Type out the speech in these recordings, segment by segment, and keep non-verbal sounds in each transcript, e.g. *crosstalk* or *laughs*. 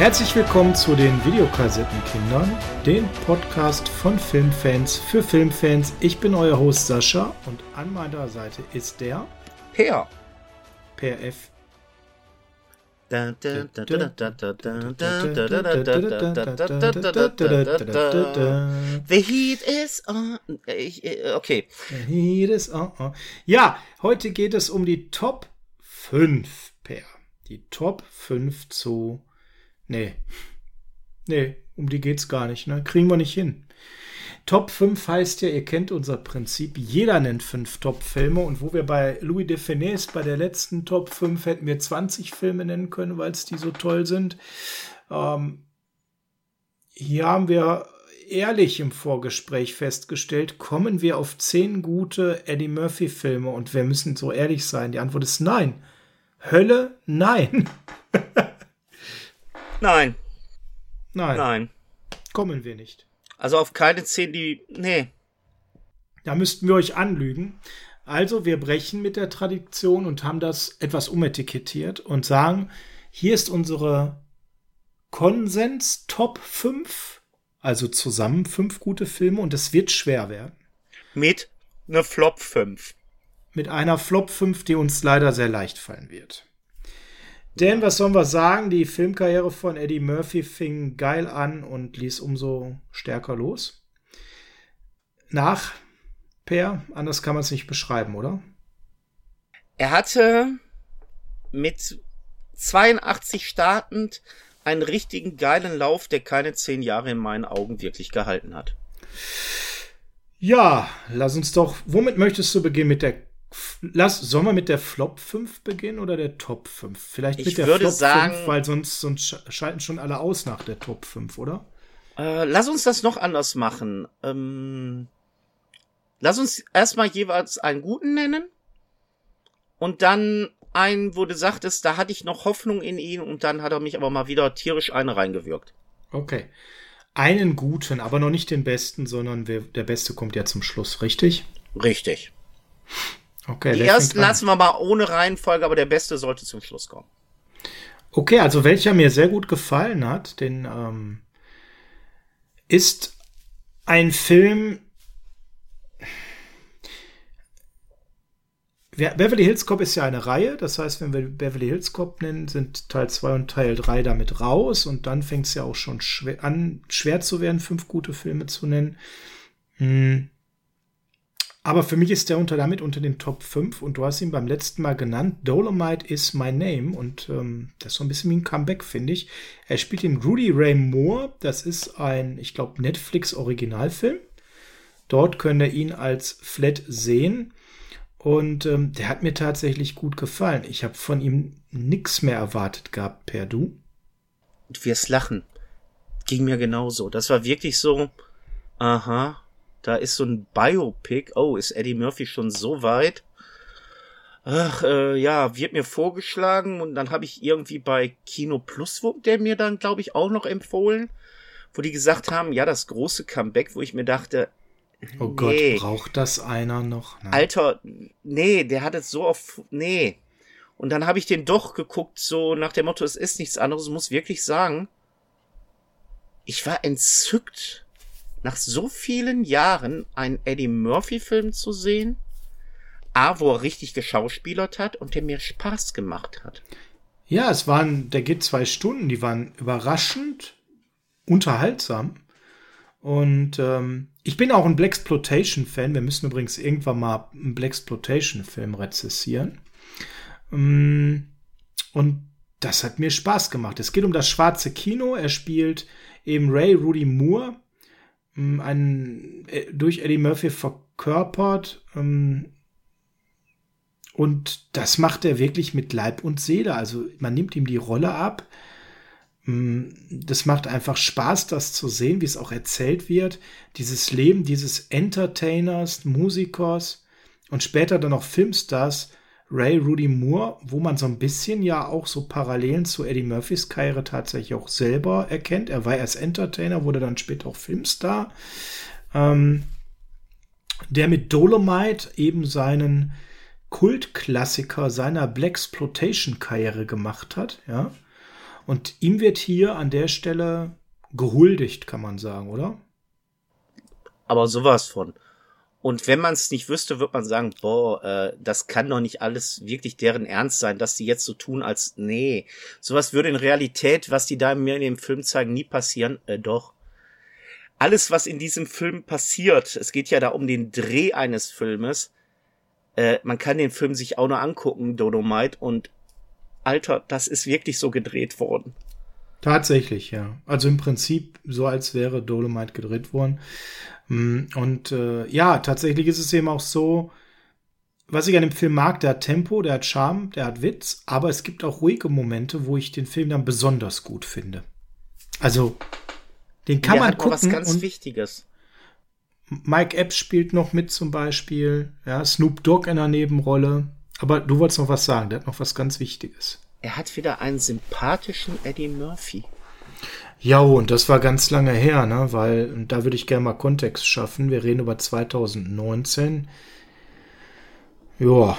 Herzlich willkommen zu den Videokassettenkindern, dem Podcast von Filmfans für Filmfans. Ich bin euer Host Sascha und an meiner Seite ist der Per. Per F. The heat is on. Äh, okay. Heat is on. Ja, heute geht es um die Top 5, Per. Die Top 5 zu. Nee. Nee, um die geht's gar nicht, ne? Kriegen wir nicht hin. Top 5 heißt ja, ihr kennt unser Prinzip, jeder nennt fünf Top-Filme und wo wir bei Louis de Funès bei der letzten Top 5 hätten wir 20 Filme nennen können, weil es die so toll sind. Ähm, hier haben wir ehrlich im Vorgespräch festgestellt, kommen wir auf 10 gute Eddie Murphy-Filme und wir müssen so ehrlich sein. Die Antwort ist nein. Hölle, nein. *laughs* Nein. Nein. Nein. Kommen wir nicht. Also auf keine 10, die. Nee. Da müssten wir euch anlügen. Also wir brechen mit der Tradition und haben das etwas umetikettiert und sagen, hier ist unsere Konsens Top 5, also zusammen fünf gute Filme und es wird schwer werden. Mit ne Flop 5. Mit einer Flop 5, die uns leider sehr leicht fallen wird. Denn was sollen wir sagen? Die Filmkarriere von Eddie Murphy fing geil an und ließ umso stärker los. Nach Per, anders kann man es nicht beschreiben, oder? Er hatte mit 82 startend einen richtigen geilen Lauf, der keine 10 Jahre in meinen Augen wirklich gehalten hat. Ja, lass uns doch. Womit möchtest du beginnen? Mit der Lass, sollen wir mit der Flop 5 beginnen oder der Top 5? Vielleicht Ich mit der Flop sagen- 5, weil sonst, sonst sch- schalten schon alle aus nach der Top 5, oder? Äh, lass uns das noch anders machen. Ähm, lass uns erstmal jeweils einen guten nennen und dann einen, wo du sagtest, da hatte ich noch Hoffnung in ihn und dann hat er mich aber mal wieder tierisch eine reingewirkt. Okay. Einen guten, aber noch nicht den besten, sondern wer, der beste kommt ja zum Schluss, richtig? Richtig. Okay, Die ersten lassen wir mal ohne Reihenfolge, aber der beste sollte zum Schluss kommen. Okay, also welcher mir sehr gut gefallen hat, den ähm, ist ein Film. Beverly Hills Cop ist ja eine Reihe, das heißt, wenn wir Beverly Hills Cop nennen, sind Teil 2 und Teil 3 damit raus und dann fängt es ja auch schon schwer an, schwer zu werden, fünf gute Filme zu nennen. Hm. Aber für mich ist der unter damit unter den Top 5 und du hast ihn beim letzten Mal genannt. Dolomite is my name und ähm, das ist so ein bisschen wie ein Comeback, finde ich. Er spielt den Rudy Ray Moore. Das ist ein, ich glaube, Netflix-Originalfilm. Dort könnt ihr ihn als Flat sehen. Und ähm, der hat mir tatsächlich gut gefallen. Ich habe von ihm nichts mehr erwartet gehabt, per Du. Und wirst lachen. Ging mir genauso. Das war wirklich so, aha, da ist so ein Biopic. Oh, ist Eddie Murphy schon so weit? Ach, äh, ja, wird mir vorgeschlagen und dann habe ich irgendwie bei Kino Plus, wo der mir dann, glaube ich, auch noch empfohlen, wo die gesagt haben, ja, das große Comeback, wo ich mir dachte, Oh Nee. Gott, braucht das einer noch? Nein. Alter, nee, der hat es so auf, nee. Und dann habe ich den doch geguckt, so nach dem Motto, es ist nichts anderes, muss wirklich sagen, ich war entzückt, nach so vielen Jahren einen Eddie Murphy-Film zu sehen, A, wo er richtig geschauspielert hat und der mir Spaß gemacht hat. Ja, es waren, der geht zwei Stunden, die waren überraschend unterhaltsam. Und ähm, ich bin auch ein Blaxploitation-Fan. Wir müssen übrigens irgendwann mal einen Blaxploitation-Film rezessieren. Ähm, und das hat mir Spaß gemacht. Es geht um das schwarze Kino. Er spielt eben Ray Rudy Moore, einen äh, durch Eddie Murphy verkörpert. Ähm, und das macht er wirklich mit Leib und Seele. Also man nimmt ihm die Rolle ab. Mm, Das macht einfach Spaß, das zu sehen, wie es auch erzählt wird. Dieses Leben dieses Entertainers, Musikers und später dann auch Filmstars Ray Rudy Moore, wo man so ein bisschen ja auch so Parallelen zu Eddie Murphys Karriere tatsächlich auch selber erkennt. Er war erst Entertainer, wurde dann später auch Filmstar. Ähm, der mit Dolomite eben seinen Kultklassiker seiner Blaxploitation-Karriere gemacht hat, ja. Und ihm wird hier an der Stelle gehuldigt, kann man sagen, oder? Aber sowas von. Und wenn man es nicht wüsste, wird man sagen, boah, äh, das kann doch nicht alles wirklich deren Ernst sein, dass die jetzt so tun, als nee. Sowas würde in Realität, was die da mir in dem Film zeigen, nie passieren. Äh, doch. Alles, was in diesem Film passiert, es geht ja da um den Dreh eines Filmes. Äh, man kann den Film sich auch nur angucken, Dodomite, und Alter, das ist wirklich so gedreht worden. Tatsächlich, ja. Also im Prinzip so, als wäre Dolomite gedreht worden. Mm, und äh, ja, tatsächlich ist es eben auch so, was ich an dem Film mag, der hat Tempo, der hat Charme, der hat Witz, aber es gibt auch ruhige Momente, wo ich den Film dann besonders gut finde. Also, den kann Der man hat noch gucken. was ganz und Wichtiges. Mike Epps spielt noch mit zum Beispiel. Ja, Snoop Dogg in der Nebenrolle. Aber du wolltest noch was sagen, der hat noch was ganz Wichtiges. Er hat wieder einen sympathischen Eddie Murphy. Ja, und das war ganz lange her, ne? Weil, da würde ich gerne mal Kontext schaffen. Wir reden über 2019. Ja.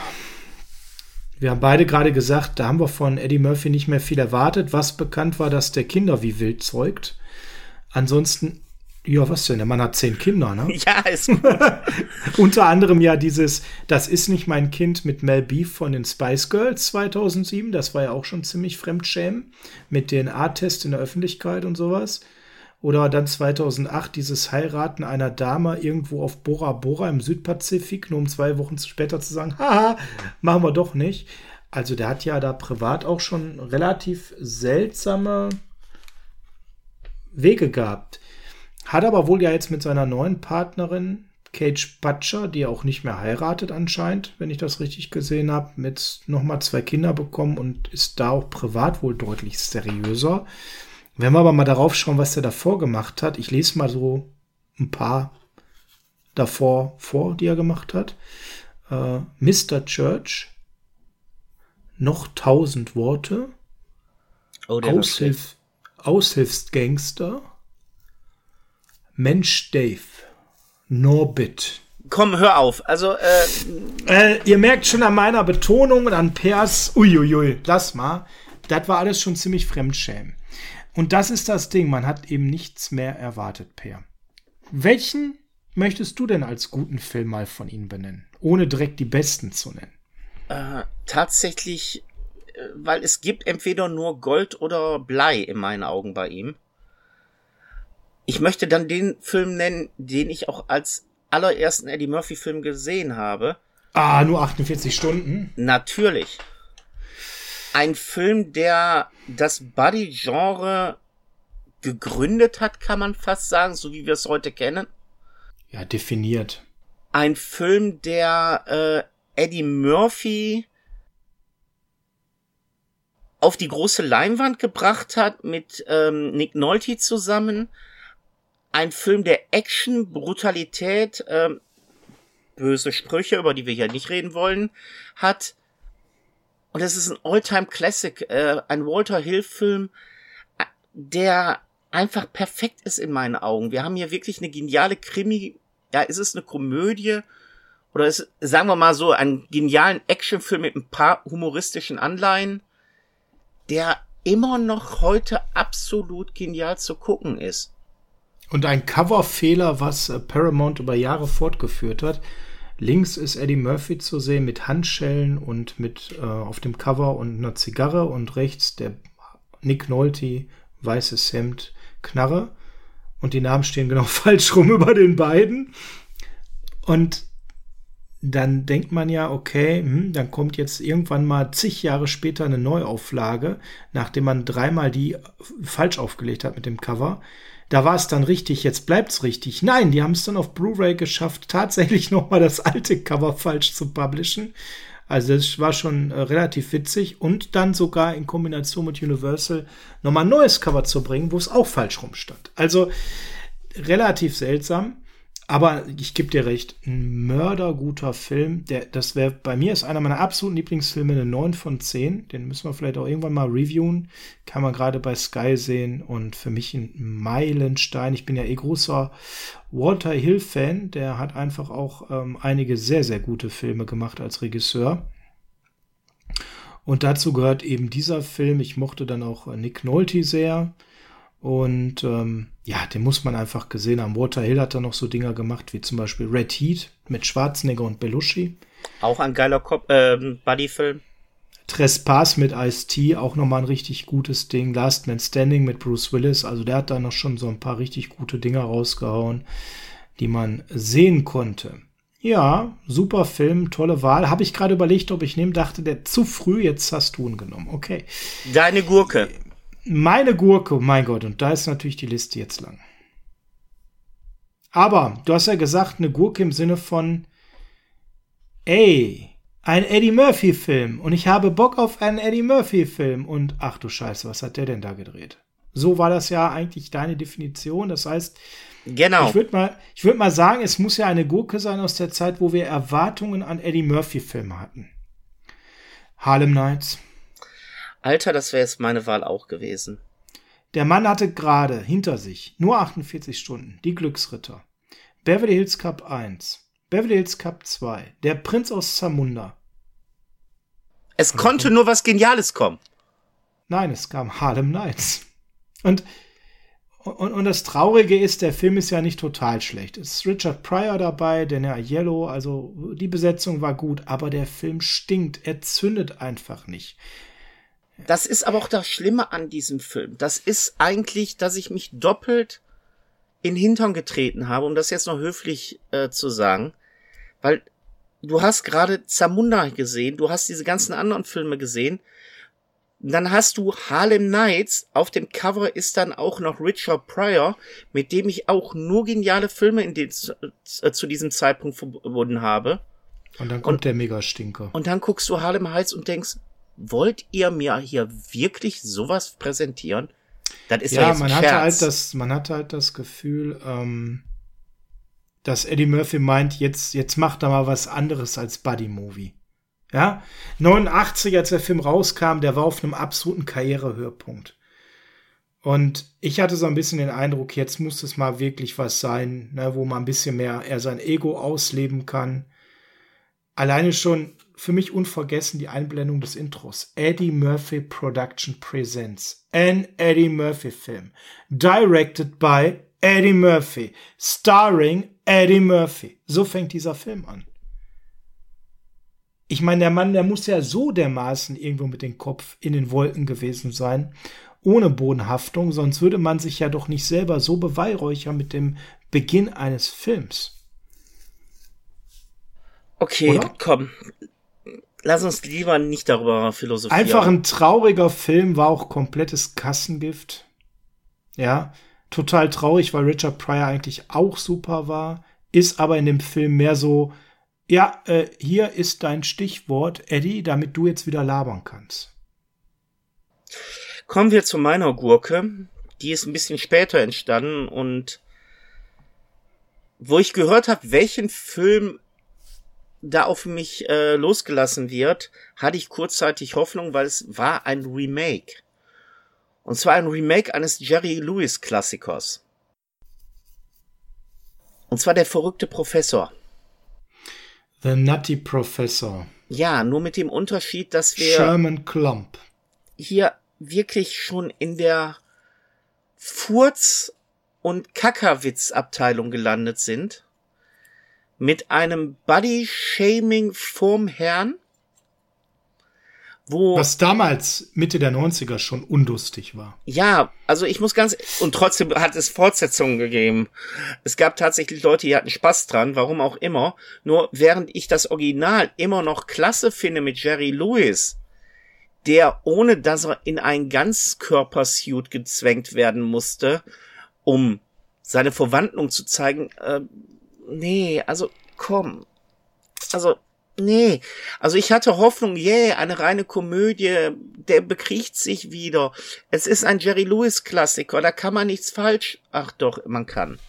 Wir haben beide gerade gesagt, da haben wir von Eddie Murphy nicht mehr viel erwartet. Was bekannt war, dass der Kinder wie wild zeugt. Ansonsten, ja, was denn? Der Mann hat zehn Kinder, ne? *laughs* Ja, ist gut. *laughs* Unter anderem ja dieses Das ist nicht mein Kind mit Mel B von den Spice Girls 2007. Das war ja auch schon ziemlich fremdschämen mit DNA-Test in der Öffentlichkeit und sowas. Oder dann 2008 dieses Heiraten einer Dame irgendwo auf Bora Bora im Südpazifik, nur um zwei Wochen später zu sagen, *laughs* haha, machen wir doch nicht. Also der hat ja da privat auch schon relativ seltsame Wege gehabt. Hat aber wohl ja jetzt mit seiner neuen Partnerin Cage Butcher, die auch nicht mehr heiratet anscheinend, wenn ich das richtig gesehen habe, mit nochmal zwei Kinder bekommen und ist da auch privat wohl deutlich seriöser. Wenn wir aber mal darauf schauen, was er davor gemacht hat, ich lese mal so ein paar davor vor, die er gemacht hat. Äh, Mr. Church, noch tausend Worte, Oh. Aushilf, Aushilfsgangster, Mensch Dave, Norbit. Komm, hör auf. Also, äh, Äh, ihr merkt schon an meiner Betonung und an Pers, uiuiui, lass mal, das war alles schon ziemlich Fremdschämen. Und das ist das Ding, man hat eben nichts mehr erwartet, Per. Welchen möchtest du denn als guten Film mal von ihnen benennen, ohne direkt die besten zu nennen? äh, tatsächlich, äh, weil es gibt entweder nur Gold oder Blei in meinen Augen bei ihm. Ich möchte dann den Film nennen, den ich auch als allerersten Eddie Murphy Film gesehen habe. Ah, nur 48 Stunden. Natürlich. Ein Film, der das Buddy-Genre gegründet hat, kann man fast sagen, so wie wir es heute kennen. Ja, definiert. Ein Film, der äh, Eddie Murphy auf die große Leinwand gebracht hat mit ähm, Nick Nolte zusammen. Ein Film der Action, Brutalität, ähm, böse Sprüche, über die wir hier nicht reden wollen, hat. Und es ist ein Alltime Classic, äh, ein Walter Hill Film, äh, der einfach perfekt ist in meinen Augen. Wir haben hier wirklich eine geniale Krimi, ja, ist es eine Komödie oder ist, sagen wir mal so, einen genialen Actionfilm mit ein paar humoristischen Anleihen, der immer noch heute absolut genial zu gucken ist. Und ein Coverfehler, was äh, Paramount über Jahre fortgeführt hat. Links ist Eddie Murphy zu sehen mit Handschellen und mit äh, auf dem Cover und einer Zigarre und rechts der Nick Nolte, weißes Hemd, Knarre. Und die Namen stehen genau *laughs* falsch rum über den beiden. Und dann denkt man ja, okay, hm, dann kommt jetzt irgendwann mal zig Jahre später eine Neuauflage, nachdem man dreimal die falsch aufgelegt hat mit dem Cover. Da war es dann richtig, jetzt bleibt's richtig. Nein, die haben es dann auf Blu-ray geschafft, tatsächlich *laughs* nochmal das alte Cover falsch zu publishen. Also das war schon äh, relativ witzig und dann sogar in Kombination mit Universal nochmal ein neues Cover zu bringen, wo es auch falsch rum stand. Also relativ seltsam. Aber ich gebe dir recht, ein mörderguter Film. Der, das wäre bei mir ist einer meiner absoluten Lieblingsfilme, eine 9 von 10. Den müssen wir vielleicht auch irgendwann mal reviewen. Kann man gerade bei Sky sehen. Und für mich ein Meilenstein. Ich bin ja eh großer Walter Hill-Fan. Der hat einfach auch ähm, einige sehr, sehr gute Filme gemacht als Regisseur. Und dazu gehört eben dieser Film. Ich mochte dann auch Nick Nolte sehr. Und ähm, ja, den muss man einfach gesehen haben. Walter Hill hat da noch so Dinger gemacht, wie zum Beispiel Red Heat mit Schwarzenegger und Belushi. Auch ein geiler Cop äh, Buddy-Film. Trespass mit Ice-T, auch nochmal ein richtig gutes Ding. Last Man Standing mit Bruce Willis, also der hat da noch schon so ein paar richtig gute Dinger rausgehauen, die man sehen konnte. Ja, super Film, tolle Wahl. Habe ich gerade überlegt, ob ich nehme, dachte der zu früh, jetzt hast du ihn genommen. Okay. Deine Gurke. Meine Gurke, mein Gott, und da ist natürlich die Liste jetzt lang. Aber du hast ja gesagt, eine Gurke im Sinne von, ey, ein Eddie Murphy-Film und ich habe Bock auf einen Eddie Murphy-Film und ach du Scheiße, was hat der denn da gedreht? So war das ja eigentlich deine Definition. Das heißt, genau. ich würde mal, ich würde mal sagen, es muss ja eine Gurke sein aus der Zeit, wo wir Erwartungen an Eddie Murphy-Filme hatten. Harlem Nights. Alter, das wäre jetzt meine Wahl auch gewesen. Der Mann hatte gerade hinter sich nur 48 Stunden, die Glücksritter. Beverly Hills Cup 1, Beverly Hills Cup 2, Der Prinz aus Zamunda. Es konnte nur was Geniales kommen. Nein, es kam Harlem Nights. Und, und, und das Traurige ist, der Film ist ja nicht total schlecht. Es ist Richard Pryor dabei, Daniel Yellow, also die Besetzung war gut, aber der Film stinkt, er zündet einfach nicht. Das ist aber auch das Schlimme an diesem Film. Das ist eigentlich, dass ich mich doppelt in Hintern getreten habe, um das jetzt noch höflich äh, zu sagen. Weil du hast gerade Zamunda gesehen, du hast diese ganzen anderen Filme gesehen. Dann hast du Harlem Nights. Auf dem Cover ist dann auch noch Richard Pryor, mit dem ich auch nur geniale Filme in den, äh, zu diesem Zeitpunkt verbunden habe. Und dann kommt und, der Mega-Stinker. Und dann guckst du Harlem Heights und denkst, wollt ihr mir hier wirklich sowas präsentieren? Das ist ja, ja jetzt man hatte halt das, man hatte halt das Gefühl, ähm, dass Eddie Murphy meint, jetzt, jetzt macht er mal was anderes als Buddy Movie. Ja, 89, als der Film rauskam, der war auf einem absoluten Karrierehöhepunkt. Und ich hatte so ein bisschen den Eindruck, jetzt muss es mal wirklich was sein, ne, wo man ein bisschen mehr er sein Ego ausleben kann. Alleine schon für mich unvergessen die Einblendung des Intros. Eddie Murphy Production Presents. An Eddie Murphy Film. Directed by Eddie Murphy. Starring Eddie Murphy. So fängt dieser Film an. Ich meine, der Mann, der muss ja so dermaßen irgendwo mit dem Kopf in den Wolken gewesen sein, ohne Bodenhaftung, sonst würde man sich ja doch nicht selber so beweihräuchern mit dem Beginn eines Films. Okay, Oder? komm. Lass uns lieber nicht darüber philosophieren. Einfach ein trauriger Film, war auch komplettes Kassengift. Ja, total traurig, weil Richard Pryor eigentlich auch super war, ist aber in dem Film mehr so, ja, äh, hier ist dein Stichwort, Eddie, damit du jetzt wieder labern kannst. Kommen wir zu meiner Gurke. Die ist ein bisschen später entstanden und wo ich gehört habe, welchen Film da auf mich äh, losgelassen wird, hatte ich kurzzeitig Hoffnung, weil es war ein Remake. Und zwar ein Remake eines Jerry Lewis Klassikers. Und zwar der verrückte Professor. The Nutty Professor. Ja, nur mit dem Unterschied, dass wir Sherman Klump hier wirklich schon in der Furz- und Kackerwitz-Abteilung gelandet sind. Mit einem Body-Shaming vorm Herrn wo. Was damals Mitte der 90er schon undustig war. Ja, also ich muss ganz, und trotzdem hat es Fortsetzungen gegeben. Es gab tatsächlich Leute, die hatten Spaß dran, warum auch immer. Nur während ich das Original immer noch klasse finde mit Jerry Lewis, der ohne dass er in ein Ganzkörpersuit gezwängt werden musste, um seine Verwandlung zu zeigen, äh, nee, also komm. Also Nee, also ich hatte Hoffnung, yeah, eine reine Komödie, der bekriegt sich wieder. Es ist ein Jerry Lewis Klassiker, da kann man nichts falsch. Ach doch, man kann.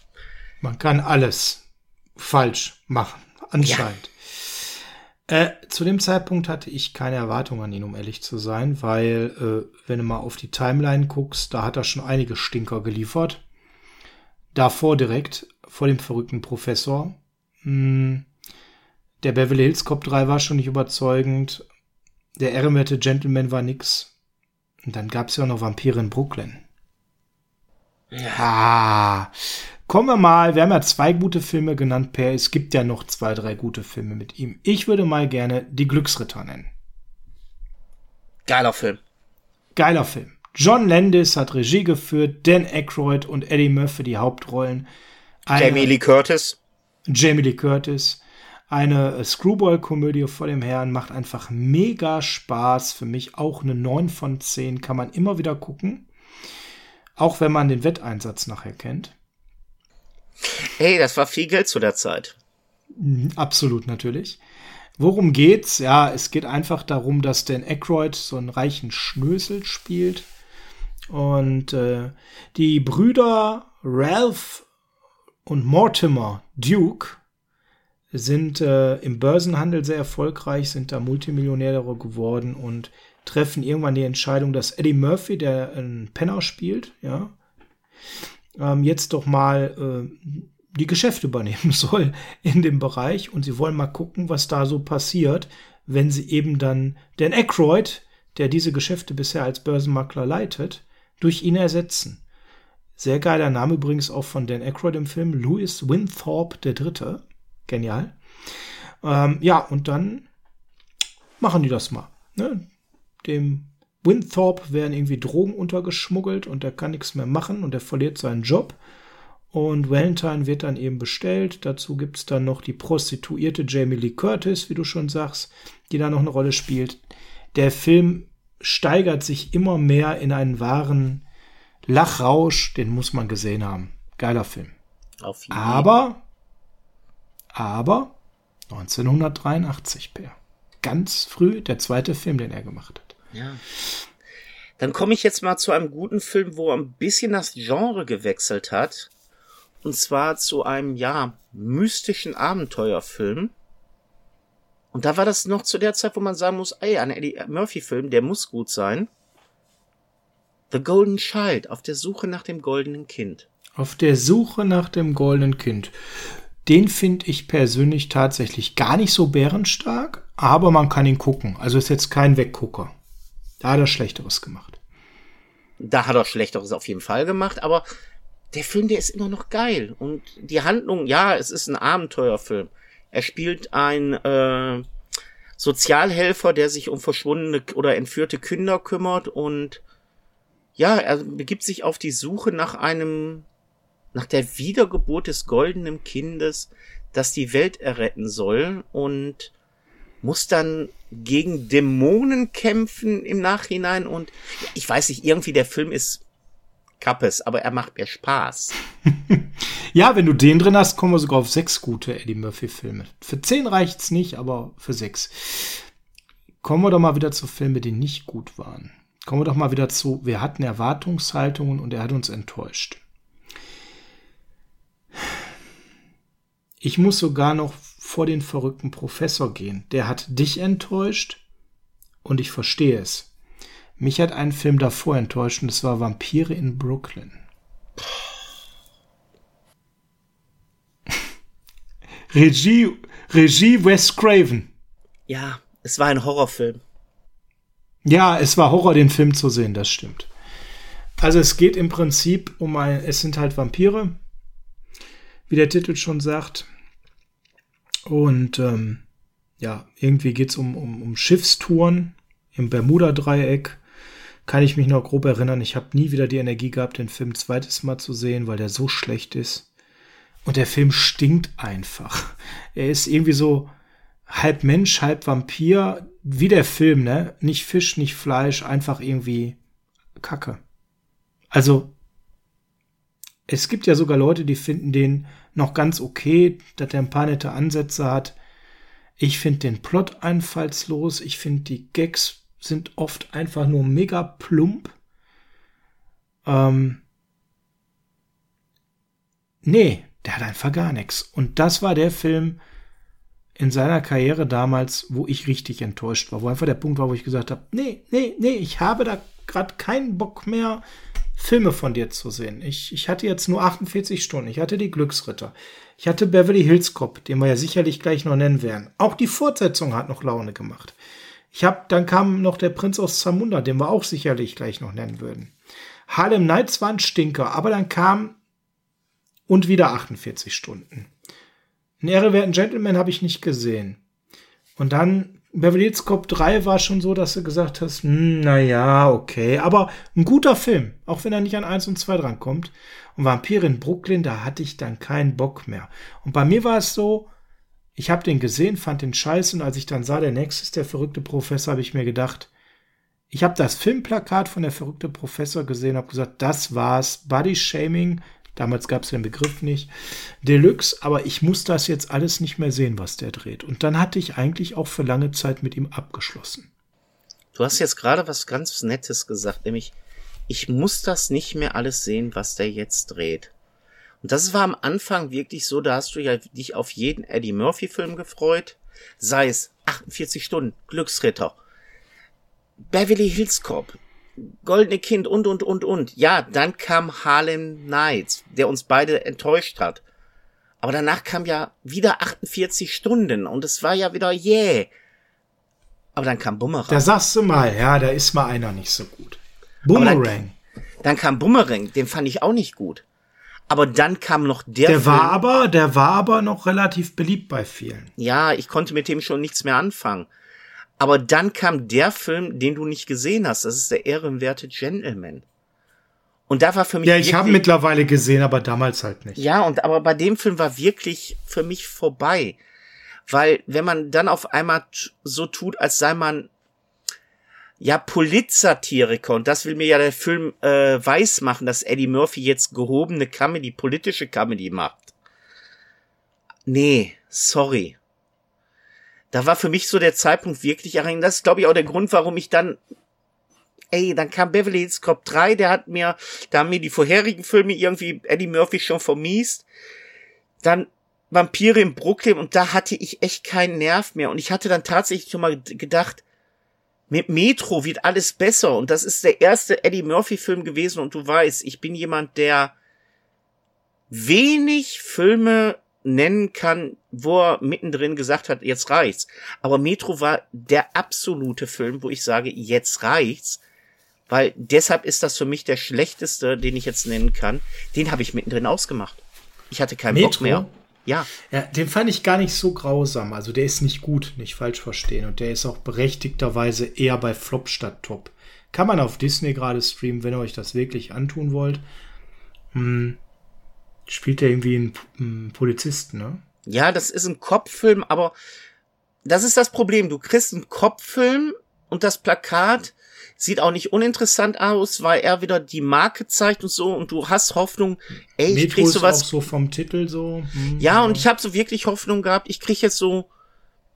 Man kann alles falsch machen, anscheinend. Ja. Äh, zu dem Zeitpunkt hatte ich keine Erwartung an ihn, um ehrlich zu sein, weil, äh, wenn du mal auf die Timeline guckst, da hat er schon einige Stinker geliefert. Davor direkt, vor dem verrückten Professor. Hm der Beverly Hills Cop 3 war schon nicht überzeugend. Der ehrenwerte Gentleman war nix. Und dann gab's ja auch noch Vampire in Brooklyn. Ja. Ah, kommen wir mal. Wir haben ja zwei gute Filme genannt, Per. Es gibt ja noch zwei, drei gute Filme mit ihm. Ich würde mal gerne die Glücksritter nennen. Geiler Film. Geiler Film. John Landis hat Regie geführt, Dan Aykroyd und Eddie Murphy die Hauptrollen. Eine Jamie Lee Curtis. Jamie Lee Curtis. Eine äh, Screwball-Komödie vor dem Herrn macht einfach mega Spaß. Für mich auch eine 9 von 10. Kann man immer wieder gucken. Auch wenn man den Wetteinsatz nachher kennt. Hey, das war viel Geld zu der Zeit. Mhm, absolut natürlich. Worum geht's? Ja, es geht einfach darum, dass Dan Aykroyd so einen reichen Schnösel spielt. Und äh, die Brüder Ralph und Mortimer Duke sind äh, im Börsenhandel sehr erfolgreich, sind da Multimillionäre geworden und treffen irgendwann die Entscheidung, dass Eddie Murphy, der einen Penner spielt, ja, ähm, jetzt doch mal äh, die Geschäfte übernehmen *laughs* soll in dem Bereich und sie wollen mal gucken, was da so passiert, wenn sie eben dann den Aykroyd, der diese Geschäfte bisher als Börsenmakler leitet, durch ihn ersetzen. Sehr geiler Name übrigens auch von Dan Aykroyd im Film, Louis Winthorpe III. Genial. Ähm, ja, und dann machen die das mal. Ne? Dem Winthorpe werden irgendwie Drogen untergeschmuggelt und er kann nichts mehr machen und er verliert seinen Job. Und Valentine wird dann eben bestellt. Dazu gibt es dann noch die Prostituierte Jamie Lee Curtis, wie du schon sagst, die da noch eine Rolle spielt. Der Film steigert sich immer mehr in einen wahren Lachrausch, den muss man gesehen haben. Geiler Film. Auf jeden. Aber, aber 1983, Per. Ganz früh der zweite Film, den er gemacht hat. Ja. Dann komme ich jetzt mal zu einem guten Film, wo ein bisschen das Genre gewechselt hat. Und zwar zu einem, ja, mystischen Abenteuerfilm. Und da war das noch zu der Zeit, wo man sagen muss, ey, ein Eddie Murphy-Film, der muss gut sein. The Golden Child, auf der Suche nach dem goldenen Kind. Auf der Suche nach dem goldenen Kind. Den finde ich persönlich tatsächlich gar nicht so bärenstark, aber man kann ihn gucken. Also ist jetzt kein Weggucker. Da hat er Schlechteres gemacht. Da hat er Schlechteres auf jeden Fall gemacht, aber der Film, der ist immer noch geil. Und die Handlung, ja, es ist ein Abenteuerfilm. Er spielt ein äh, Sozialhelfer, der sich um verschwundene oder entführte Kinder kümmert und ja, er begibt sich auf die Suche nach einem, nach der Wiedergeburt des goldenen Kindes, das die Welt erretten soll und muss dann gegen Dämonen kämpfen im Nachhinein und ich weiß nicht, irgendwie der Film ist Kappes, aber er macht mir Spaß. *laughs* ja, wenn du den drin hast, kommen wir sogar auf sechs gute Eddie Murphy-Filme. Für zehn reicht's nicht, aber für sechs. Kommen wir doch mal wieder zu Filmen, die nicht gut waren. Kommen wir doch mal wieder zu, wir hatten Erwartungshaltungen und er hat uns enttäuscht. Ich muss sogar noch vor den verrückten Professor gehen. Der hat dich enttäuscht und ich verstehe es. Mich hat ein Film davor enttäuscht und das war Vampire in Brooklyn. *laughs* Regie, Regie Wes Craven. Ja, es war ein Horrorfilm. Ja, es war Horror, den Film zu sehen, das stimmt. Also es geht im Prinzip um ein, es sind halt Vampire, wie der Titel schon sagt. Und ähm, ja, irgendwie geht es um, um, um Schiffstouren im Bermuda-Dreieck kann ich mich noch grob erinnern. Ich habe nie wieder die Energie gehabt, den Film zweites Mal zu sehen, weil der so schlecht ist. Und der Film stinkt einfach. Er ist irgendwie so halb Mensch, halb Vampir, wie der Film, ne? Nicht Fisch, nicht Fleisch, einfach irgendwie Kacke. Also, es gibt ja sogar Leute, die finden den noch ganz okay, dass er ein paar nette Ansätze hat. Ich finde den Plot einfallslos. Ich finde die Gags sind oft einfach nur mega plump. Ähm, nee, der hat einfach gar nichts. Und das war der Film in seiner Karriere damals, wo ich richtig enttäuscht war, wo einfach der Punkt war, wo ich gesagt habe, nee, nee, nee, ich habe da gerade keinen Bock mehr, Filme von dir zu sehen. Ich, ich hatte jetzt nur 48 Stunden. Ich hatte die Glücksritter. Ich hatte Beverly Hills Cop, den wir ja sicherlich gleich noch nennen werden. Auch die Fortsetzung hat noch Laune gemacht. Ich hab, dann kam noch der Prinz aus Zamunda, den wir auch sicherlich gleich noch nennen würden. Harlem Nights war ein Stinker, aber dann kam und wieder 48 Stunden. Einen ehrewerten Gentleman habe ich nicht gesehen. Und dann Beverly Hills Cop 3 war schon so, dass du gesagt hast, hm, na ja, okay, aber ein guter Film, auch wenn er nicht an 1 und 2 drankommt. Und Vampir in Brooklyn, da hatte ich dann keinen Bock mehr. Und bei mir war es so, ich habe den gesehen, fand den scheiße und als ich dann sah, der nächste ist der verrückte Professor, habe ich mir gedacht, ich habe das Filmplakat von der verrückte Professor gesehen, habe gesagt, das war's, Body Shaming, Damals gab es den Begriff nicht. Deluxe, aber ich muss das jetzt alles nicht mehr sehen, was der dreht. Und dann hatte ich eigentlich auch für lange Zeit mit ihm abgeschlossen. Du hast jetzt gerade was ganz Nettes gesagt, nämlich, ich muss das nicht mehr alles sehen, was der jetzt dreht. Und das war am Anfang wirklich so, da hast du ja dich auf jeden Eddie Murphy Film gefreut. Sei es 48 Stunden, Glücksritter, Beverly Hills Cop, Goldene Kind und, und, und, und. Ja, dann kam Harlem Nights, der uns beide enttäuscht hat. Aber danach kam ja wieder 48 Stunden und es war ja wieder yeah. Aber dann kam Bumerang. Da sagst du mal, ja, da ist mal einer nicht so gut. Boomerang. Dann, dann, kam Bumerang, den fand ich auch nicht gut. Aber dann kam noch der. Der Film. war aber, der war aber noch relativ beliebt bei vielen. Ja, ich konnte mit dem schon nichts mehr anfangen. Aber dann kam der Film, den du nicht gesehen hast. Das ist der ehrenwerte Gentleman. Und da war für mich. Ja, ich habe mittlerweile gesehen, aber damals halt nicht. Ja, und aber bei dem Film war wirklich für mich vorbei. Weil, wenn man dann auf einmal so tut, als sei man ja Politsatiriker, und das will mir ja der Film äh, weiß machen, dass Eddie Murphy jetzt gehobene Comedy, politische Comedy macht. Nee, sorry da war für mich so der Zeitpunkt wirklich erreicht. Das ist, glaube ich, auch der Grund, warum ich dann ey, dann kam Beverly Hills Cop 3, der hat mir, da haben mir die vorherigen Filme irgendwie Eddie Murphy schon vermiest. Dann Vampire in Brooklyn und da hatte ich echt keinen Nerv mehr. Und ich hatte dann tatsächlich schon mal gedacht, mit Metro wird alles besser. Und das ist der erste Eddie Murphy Film gewesen. Und du weißt, ich bin jemand, der wenig Filme nennen kann, wo er mittendrin gesagt hat, jetzt reicht's. Aber Metro war der absolute Film, wo ich sage, jetzt reicht's. Weil deshalb ist das für mich der schlechteste, den ich jetzt nennen kann. Den habe ich mittendrin ausgemacht. Ich hatte keinen Metro? Bock mehr. Ja. Ja, den fand ich gar nicht so grausam. Also der ist nicht gut, nicht falsch verstehen. Und der ist auch berechtigterweise eher bei Flop statt Top. Kann man auf Disney gerade streamen, wenn ihr euch das wirklich antun wollt. Hm, spielt er irgendwie einen, einen Polizisten, ne? Ja, das ist ein Kopffilm, aber das ist das Problem. Du kriegst einen Kopffilm und das Plakat sieht auch nicht uninteressant aus, weil er wieder die Marke zeigt und so und du hast Hoffnung, ey, ich krieg sowas. Auch so vom Titel so. Hm, ja, ja, und ich habe so wirklich Hoffnung gehabt, ich krieg jetzt so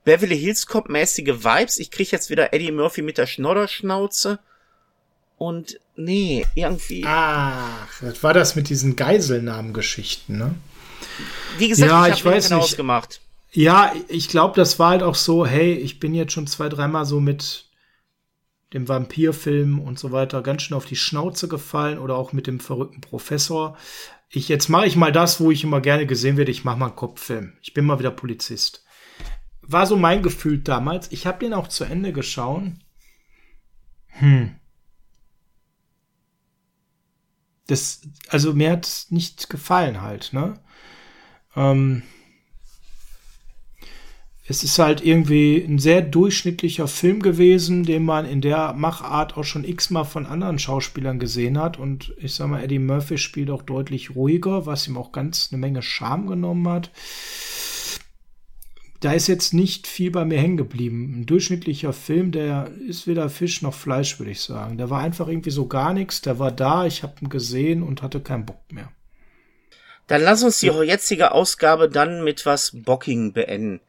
Beverly Hills Cop mäßige Vibes, ich krieg jetzt wieder Eddie Murphy mit der Schnodderschnauze und nee, irgendwie. Ach, das war das mit diesen Geiselnamen-Geschichten, ne? Wie gesagt, ja, ich, ich weiß nicht ausgemacht. Ja, ich glaube, das war halt auch so, hey, ich bin jetzt schon zwei, dreimal so mit dem Vampirfilm und so weiter ganz schön auf die Schnauze gefallen oder auch mit dem verrückten Professor. Ich jetzt mache ich mal das, wo ich immer gerne gesehen werde. Ich mache mal einen Kopffilm. Ich bin mal wieder Polizist. War so mein Gefühl damals. Ich habe den auch zu Ende geschaut. Hm. Das, also mir hat es nicht gefallen halt, ne? Ähm, es ist halt irgendwie ein sehr durchschnittlicher Film gewesen, den man in der Machart auch schon x-mal von anderen Schauspielern gesehen hat. Und ich sag mal, Eddie Murphy spielt auch deutlich ruhiger, was ihm auch ganz eine Menge Charme genommen hat da ist jetzt nicht viel bei mir hängen geblieben. Ein durchschnittlicher Film, der ist weder Fisch noch Fleisch, würde ich sagen. Der war einfach irgendwie so gar nichts. Der war da, ich habe ihn gesehen und hatte keinen Bock mehr. Dann lass uns die jetzige Ausgabe dann mit was Bocking beenden.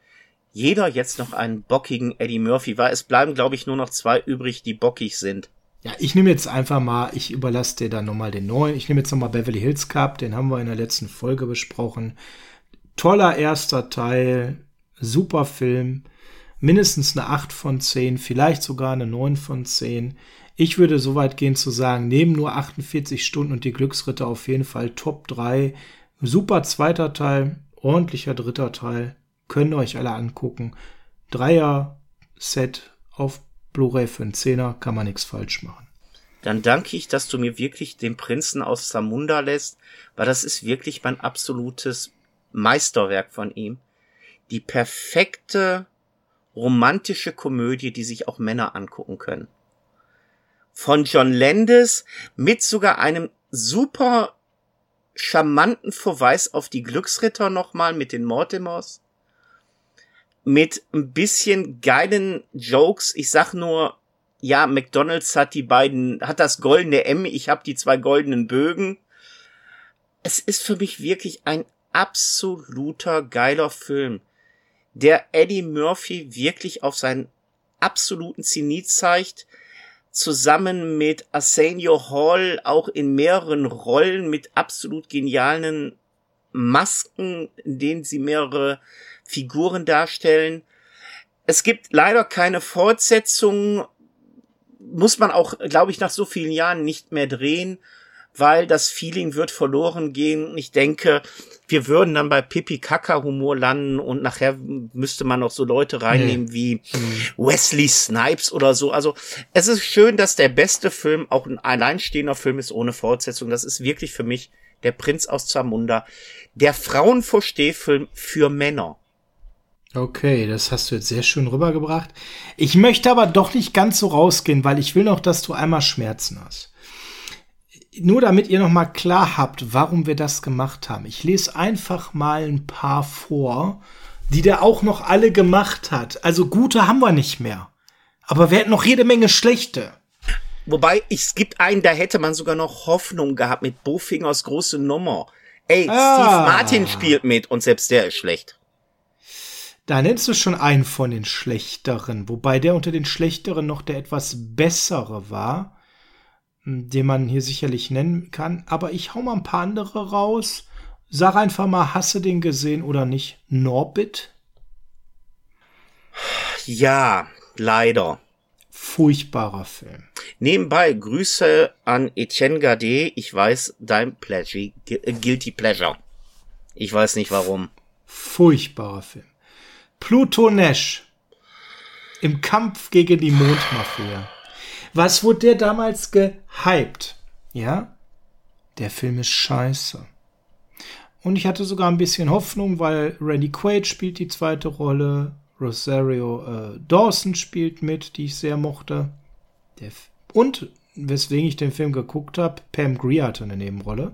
Jeder jetzt noch einen bockigen Eddie Murphy, weil es bleiben, glaube ich, nur noch zwei übrig, die bockig sind. Ja, ich nehme jetzt einfach mal, ich überlasse dir dann nochmal den neuen. Ich nehme jetzt nochmal Beverly Hills Cup, den haben wir in der letzten Folge besprochen. Toller erster Teil, super Film. Mindestens eine 8 von 10, vielleicht sogar eine 9 von 10. Ich würde so weit gehen zu sagen, neben nur 48 Stunden und die Glücksritter auf jeden Fall Top 3. Super zweiter Teil, ordentlicher dritter Teil. Könnt ihr euch alle angucken. Dreier Set auf Blu-ray für einen Zehner, kann man nichts falsch machen. Dann danke ich, dass du mir wirklich den Prinzen aus Samunda lässt, weil das ist wirklich mein absolutes Meisterwerk von ihm. Die perfekte romantische Komödie, die sich auch Männer angucken können. Von John Landis mit sogar einem super charmanten Verweis auf die Glücksritter nochmal mit den Mortimers. Mit ein bisschen geilen Jokes. Ich sag nur, ja, McDonalds hat die beiden, hat das goldene M, ich habe die zwei goldenen Bögen. Es ist für mich wirklich ein absoluter geiler Film, der Eddie Murphy wirklich auf seinen absoluten Zenit zeigt, zusammen mit Arsenio Hall auch in mehreren Rollen mit absolut genialen Masken, in denen sie mehrere Figuren darstellen. Es gibt leider keine Fortsetzung, muss man auch, glaube ich, nach so vielen Jahren nicht mehr drehen, weil das Feeling wird verloren gehen. Ich denke, wir würden dann bei Pipi Kaka Humor landen und nachher müsste man noch so Leute reinnehmen nee. wie mhm. Wesley Snipes oder so. Also es ist schön, dass der beste Film auch ein alleinstehender Film ist ohne Fortsetzung. Das ist wirklich für mich der Prinz aus Zamunda, der Frauenvorstehfilm für Männer. Okay, das hast du jetzt sehr schön rübergebracht. Ich möchte aber doch nicht ganz so rausgehen, weil ich will noch, dass du einmal Schmerzen hast nur damit ihr noch mal klar habt, warum wir das gemacht haben. Ich lese einfach mal ein paar vor, die der auch noch alle gemacht hat. Also gute haben wir nicht mehr. Aber wir hätten noch jede Menge schlechte. Wobei, es gibt einen, da hätte man sogar noch Hoffnung gehabt mit Bofingers große Nummer. Ey, ah. Steve Martin spielt mit und selbst der ist schlecht. Da nennst du schon einen von den schlechteren, wobei der unter den schlechteren noch der etwas bessere war den man hier sicherlich nennen kann. Aber ich hau mal ein paar andere raus. Sag einfach mal, hast du den gesehen oder nicht? Norbit? Ja, leider. Furchtbarer Film. Nebenbei Grüße an Etienne Gade. Ich weiß, dein Pleasure, äh, Guilty Pleasure. Ich weiß nicht warum. Furchtbarer Film. Pluto Nash. Im Kampf gegen die Mondmafia. Was wurde der damals gehypt? Ja? Der Film ist scheiße. Und ich hatte sogar ein bisschen Hoffnung, weil Randy Quaid spielt die zweite Rolle, Rosario äh, Dawson spielt mit, die ich sehr mochte. Und weswegen ich den Film geguckt habe, Pam Grier hatte eine Nebenrolle.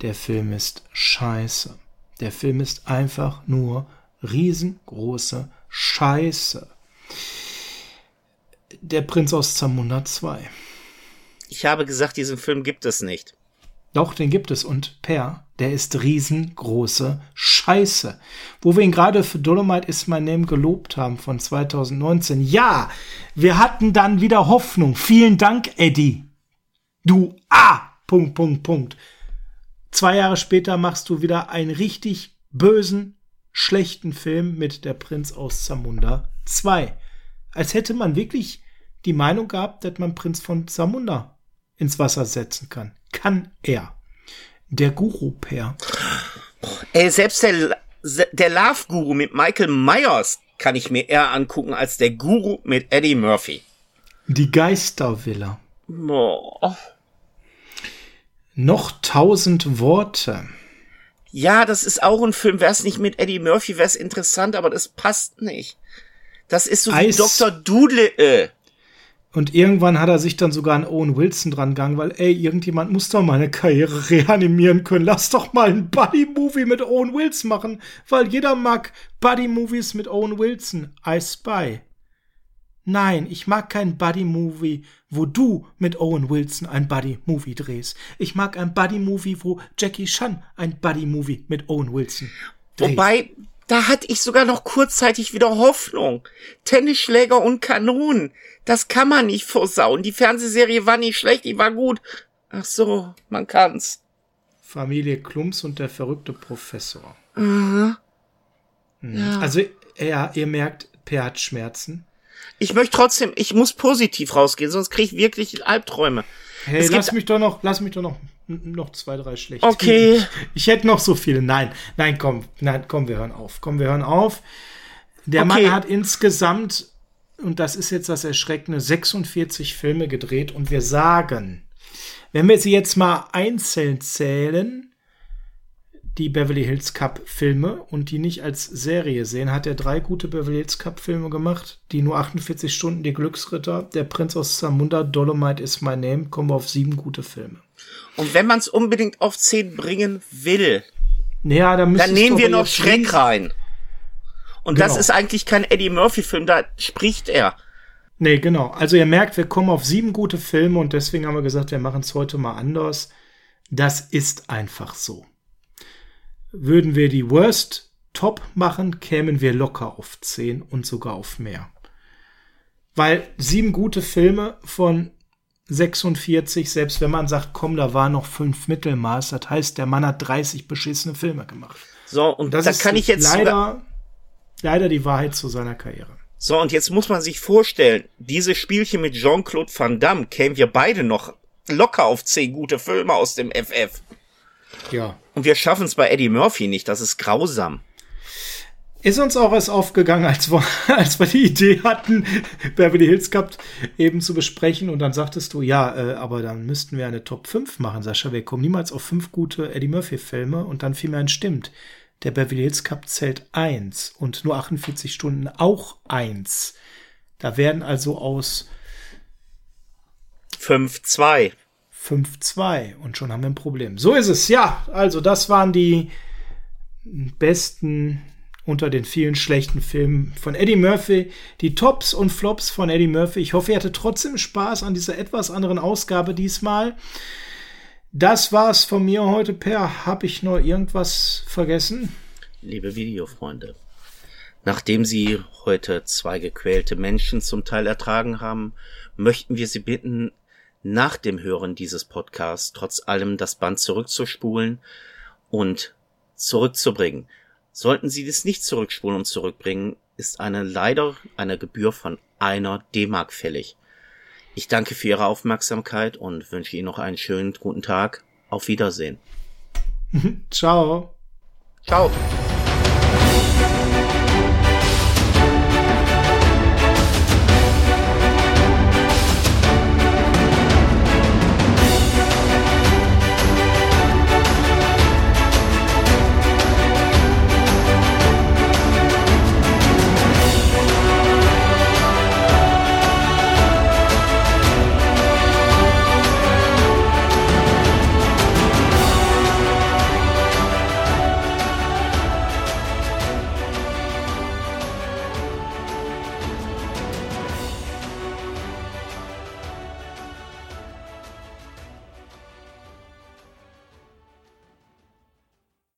Der Film ist scheiße. Der Film ist einfach nur riesengroße Scheiße. Der Prinz aus Zamunda 2. Ich habe gesagt, diesen Film gibt es nicht. Doch, den gibt es. Und Per, der ist riesengroße Scheiße. Wo wir ihn gerade für Dolomite ist mein Name gelobt haben von 2019. Ja, wir hatten dann wieder Hoffnung. Vielen Dank, Eddie. Du Ah! Punkt, Punkt, Punkt. Zwei Jahre später machst du wieder einen richtig bösen, schlechten Film mit Der Prinz aus Zamunda 2. Als hätte man wirklich die Meinung gehabt, dass man Prinz von Samunda ins Wasser setzen kann. Kann er. Der Guru-Pair. Ey, selbst der, der Love-Guru mit Michael Myers kann ich mir eher angucken als der Guru mit Eddie Murphy. Die Geistervilla. Boah. Noch tausend Worte. Ja, das ist auch ein Film. Wär's nicht mit Eddie Murphy, wär's interessant, aber das passt nicht. Das ist so wie Eis. Dr. Doodle. Und irgendwann hat er sich dann sogar an Owen Wilson dran gegangen, weil, ey, irgendjemand muss doch meine Karriere *laughs* reanimieren können. Lass doch mal ein Buddy-Movie mit Owen Wilson machen, weil jeder mag Buddy-Movies mit Owen Wilson. I Spy. Nein, ich mag kein Buddy-Movie, wo du mit Owen Wilson ein Buddy-Movie drehst. Ich mag ein Buddy-Movie, wo Jackie Chan ein Buddy-Movie mit Owen Wilson dreht. Wobei, da hatte ich sogar noch kurzzeitig wieder Hoffnung. Tennisschläger und Kanonen. Das kann man nicht versauen. Die Fernsehserie war nicht schlecht, die war gut. Ach so, man kann's. Familie Klumps und der verrückte Professor. Mhm. Ja. Also, ja, ihr merkt, Per hat Schmerzen. Ich möchte trotzdem, ich muss positiv rausgehen, sonst kriege ich wirklich Albträume. Hey, es lass mich doch noch, lass mich doch noch, noch zwei, drei schlechte. Okay. Ich, *laughs* ich hätte noch so viele. Nein, nein, komm, nein, komm, wir hören auf. Komm, wir hören auf. Der okay. Mann hat insgesamt und das ist jetzt das Erschreckende, 46 Filme gedreht und wir sagen, wenn wir sie jetzt mal einzeln zählen, die Beverly Hills Cup Filme und die nicht als Serie sehen, hat er drei gute Beverly Hills Cup Filme gemacht, die nur 48 Stunden, die Glücksritter, der Prinz aus Zamunda, Dolomite is my name, kommen wir auf sieben gute Filme. Und wenn man es unbedingt auf zehn bringen will, ja, dann, dann nehmen wir noch Schreck rein. Und genau. das ist eigentlich kein Eddie Murphy-Film, da spricht er. Nee, genau. Also ihr merkt, wir kommen auf sieben gute Filme und deswegen haben wir gesagt, wir machen es heute mal anders. Das ist einfach so. Würden wir die Worst Top machen, kämen wir locker auf zehn und sogar auf mehr. Weil sieben gute Filme von 46, selbst wenn man sagt, komm, da war noch fünf Mittelmaß, das heißt, der Mann hat 30 beschissene Filme gemacht. So, und das da kann ich jetzt leider leider die Wahrheit zu seiner Karriere. So, und jetzt muss man sich vorstellen, diese Spielchen mit Jean-Claude Van Damme kämen wir beide noch locker auf zehn gute Filme aus dem FF. Ja. Und wir schaffen es bei Eddie Murphy nicht, das ist grausam. Ist uns auch erst aufgegangen, als wir, *laughs* als wir die Idee hatten, Beverly Hills Cup eben zu besprechen. Und dann sagtest du, ja, äh, aber dann müssten wir eine Top 5 machen, Sascha. Wir kommen niemals auf fünf gute Eddie Murphy-Filme. Und dann fiel mir ein, stimmt der Beverly Hills Cup zählt 1 und nur 48 Stunden auch 1. Da werden also aus 5-2. 5-2 und schon haben wir ein Problem. So ist es, ja. Also das waren die besten unter den vielen schlechten Filmen von Eddie Murphy. Die Tops und Flops von Eddie Murphy. Ich hoffe, ihr hattet trotzdem Spaß an dieser etwas anderen Ausgabe diesmal. Das war's von mir heute, Per. Hab ich noch irgendwas vergessen? Liebe Videofreunde, nachdem Sie heute zwei gequälte Menschen zum Teil ertragen haben, möchten wir Sie bitten, nach dem Hören dieses Podcasts trotz allem das Band zurückzuspulen und zurückzubringen. Sollten Sie das nicht zurückspulen und zurückbringen, ist eine leider eine Gebühr von einer D-Mark fällig. Ich danke für Ihre Aufmerksamkeit und wünsche Ihnen noch einen schönen guten Tag. Auf Wiedersehen. *laughs* Ciao. Ciao.